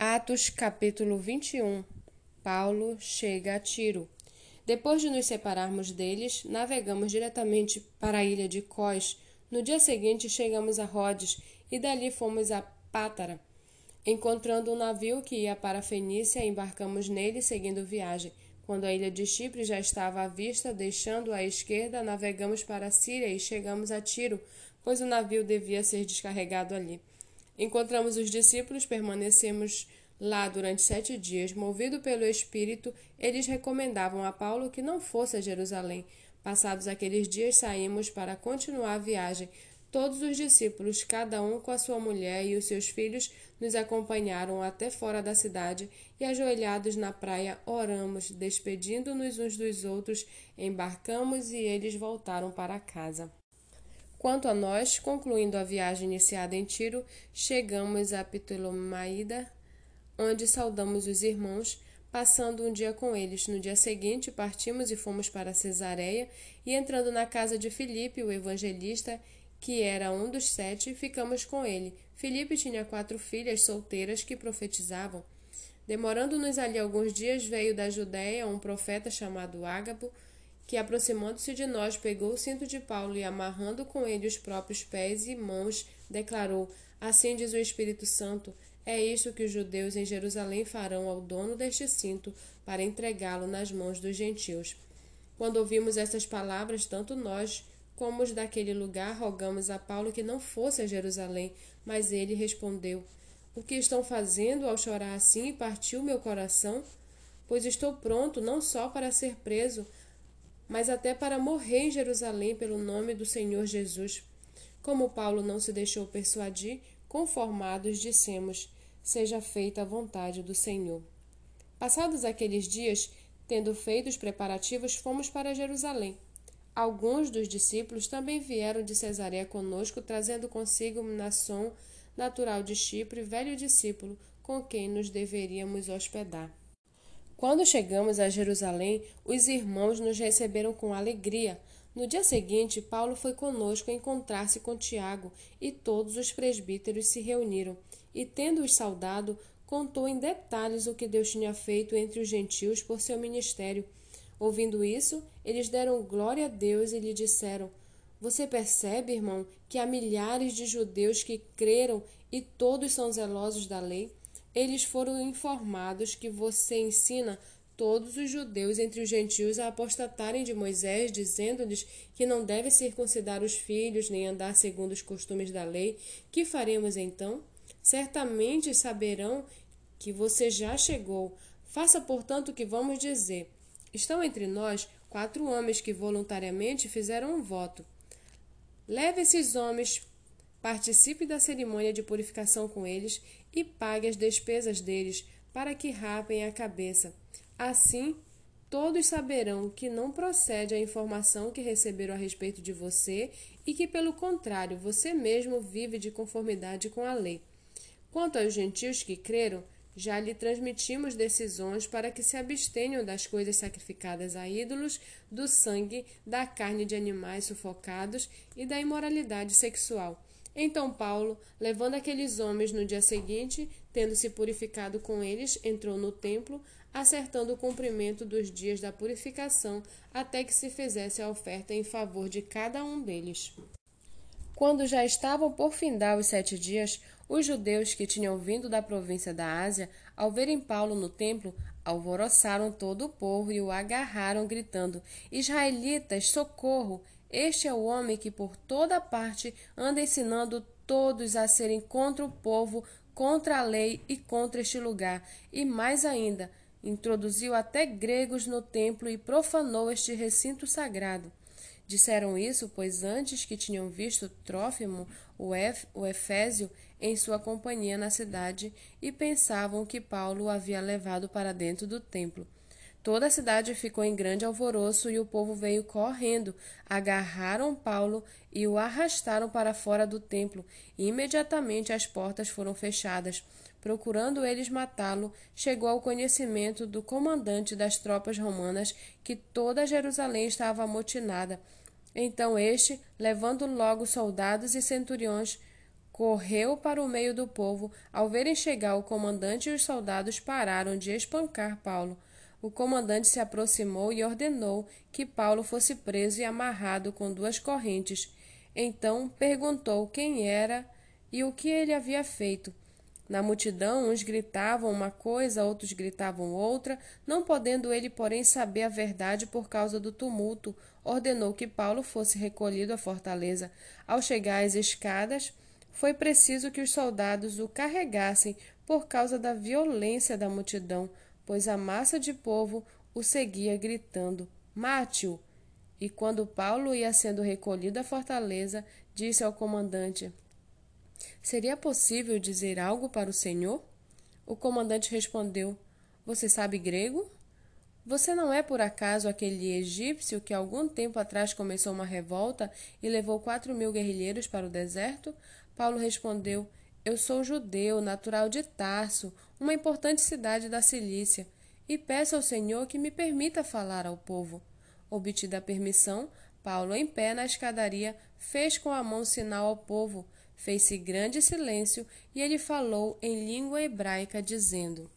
Atos capítulo 21 Paulo chega a Tiro. Depois de nos separarmos deles, navegamos diretamente para a ilha de Cós. No dia seguinte chegamos a Rhodes e dali fomos a Pátara. Encontrando um navio que ia para a Fenícia, embarcamos nele seguindo viagem. Quando a ilha de Chipre já estava à vista, deixando à esquerda, navegamos para a Síria e chegamos a Tiro, pois o navio devia ser descarregado ali. Encontramos os discípulos, permanecemos lá durante sete dias. Movido pelo Espírito, eles recomendavam a Paulo que não fosse a Jerusalém. Passados aqueles dias, saímos para continuar a viagem. Todos os discípulos, cada um com a sua mulher e os seus filhos, nos acompanharam até fora da cidade e, ajoelhados na praia, oramos, despedindo-nos uns dos outros, embarcamos e eles voltaram para casa. Quanto a nós, concluindo a viagem iniciada em Tiro, chegamos a Ptolomaida, onde saudamos os irmãos, passando um dia com eles. No dia seguinte, partimos e fomos para Cesareia, e entrando na casa de Filipe, o evangelista, que era um dos sete, ficamos com ele. Filipe tinha quatro filhas solteiras que profetizavam. Demorando-nos ali alguns dias, veio da Judéia um profeta chamado Ágabo, que, aproximando-se de nós, pegou o cinto de Paulo e, amarrando com ele os próprios pés e mãos, declarou: Assim diz o Espírito Santo: É isto que os judeus em Jerusalém farão ao dono deste cinto, para entregá-lo nas mãos dos gentios. Quando ouvimos estas palavras, tanto nós como os daquele lugar rogamos a Paulo que não fosse a Jerusalém, mas ele respondeu: O que estão fazendo ao chorar assim partiu meu coração? Pois estou pronto não só para ser preso, mas até para morrer em Jerusalém pelo nome do Senhor Jesus. Como Paulo não se deixou persuadir, conformados dissemos: Seja feita a vontade do Senhor. Passados aqueles dias, tendo feito os preparativos, fomos para Jerusalém. Alguns dos discípulos também vieram de Cesareia conosco, trazendo consigo Nasson, natural de Chipre, velho discípulo, com quem nos deveríamos hospedar. Quando chegamos a Jerusalém, os irmãos nos receberam com alegria. No dia seguinte, Paulo foi conosco encontrar-se com Tiago, e todos os presbíteros se reuniram. E, tendo-os saudado, contou em detalhes o que Deus tinha feito entre os gentios por seu ministério. Ouvindo isso, eles deram glória a Deus e lhe disseram: Você percebe, irmão, que há milhares de judeus que creram e todos são zelosos da lei? Eles foram informados que você ensina todos os judeus entre os gentios a apostatarem de Moisés, dizendo-lhes que não devem circuncidar os filhos nem andar segundo os costumes da lei. Que faremos então? Certamente saberão que você já chegou. Faça, portanto, o que vamos dizer. Estão entre nós quatro homens que voluntariamente fizeram um voto. Leve esses homens Participe da cerimônia de purificação com eles e pague as despesas deles, para que rapem a cabeça. Assim, todos saberão que não procede a informação que receberam a respeito de você e que, pelo contrário, você mesmo vive de conformidade com a lei. Quanto aos gentios que creram, já lhe transmitimos decisões para que se abstenham das coisas sacrificadas a ídolos, do sangue, da carne de animais sufocados e da imoralidade sexual. Então Paulo, levando aqueles homens no dia seguinte, tendo se purificado com eles, entrou no templo, acertando o cumprimento dos dias da purificação, até que se fizesse a oferta em favor de cada um deles. Quando já estavam por findar os sete dias, os judeus que tinham vindo da província da Ásia, ao verem Paulo no templo, alvoroçaram todo o povo e o agarraram, gritando: Israelitas, socorro! Este é o homem que por toda parte anda ensinando todos a serem contra o povo, contra a lei e contra este lugar, e mais ainda, introduziu até gregos no templo e profanou este recinto sagrado. Disseram isso, pois antes que tinham visto Trófimo, o, Ef, o Efésio, em sua companhia na cidade, e pensavam que Paulo o havia levado para dentro do templo. Toda a cidade ficou em grande alvoroço e o povo veio correndo, agarraram Paulo e o arrastaram para fora do templo. E imediatamente as portas foram fechadas. Procurando eles matá-lo, chegou ao conhecimento do comandante das tropas romanas que toda Jerusalém estava amotinada. Então este, levando logo soldados e centuriões, correu para o meio do povo. Ao verem chegar o comandante e os soldados pararam de espancar Paulo. O comandante se aproximou e ordenou que Paulo fosse preso e amarrado com duas correntes. Então perguntou quem era e o que ele havia feito. Na multidão, uns gritavam uma coisa, outros gritavam outra, não podendo ele, porém, saber a verdade por causa do tumulto, ordenou que Paulo fosse recolhido à fortaleza. Ao chegar às escadas, foi preciso que os soldados o carregassem por causa da violência da multidão, pois a massa de povo o seguia gritando: Mate-o! E quando Paulo ia sendo recolhido à fortaleza, disse ao comandante: Seria possível dizer algo para o senhor? O comandante respondeu: Você sabe grego? Você não é por acaso aquele egípcio que algum tempo atrás começou uma revolta e levou quatro mil guerrilheiros para o deserto? Paulo respondeu: Eu sou judeu, natural de Tarso, uma importante cidade da Cilícia, e peço ao Senhor que me permita falar ao povo. Obtida a permissão, Paulo, em pé na escadaria, fez com a mão sinal ao povo. Fez-se grande silêncio e ele falou em língua hebraica, dizendo: